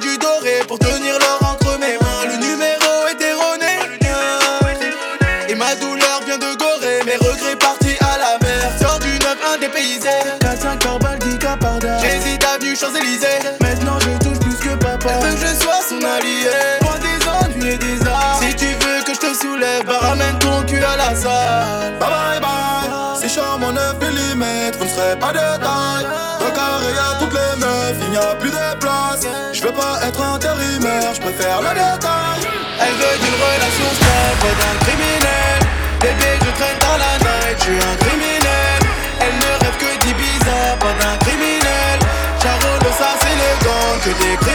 du doré pour tenir l'or entre mes mains. Le numéro est erroné. Et ma douleur vient de Gorée. Mes regrets partis à la mer. Sors du 9-1 dépaysé. 4-5 par balle, 10 cas par dard. J'hésite avenue Champs-Élysées. Maintenant je touche plus que papa. Elle veut que je sois son allié? Moi des ennuis et des arts. Si tu veux que je te soulève, bah ramène ton cul à la salle. Bye bye bye. Si charme en 9 mm, vous ne serez pas de taille. Plus de place. Je veux pas être intérimaire, je préfère le détail. Elle veut d'une relation stable, d'un criminel. Bébé, je traîne dans la night, je suis un criminel. Elle ne rêve que d'Ibiza, pas d'un criminel. Charolo, ça c'est le gang, que des.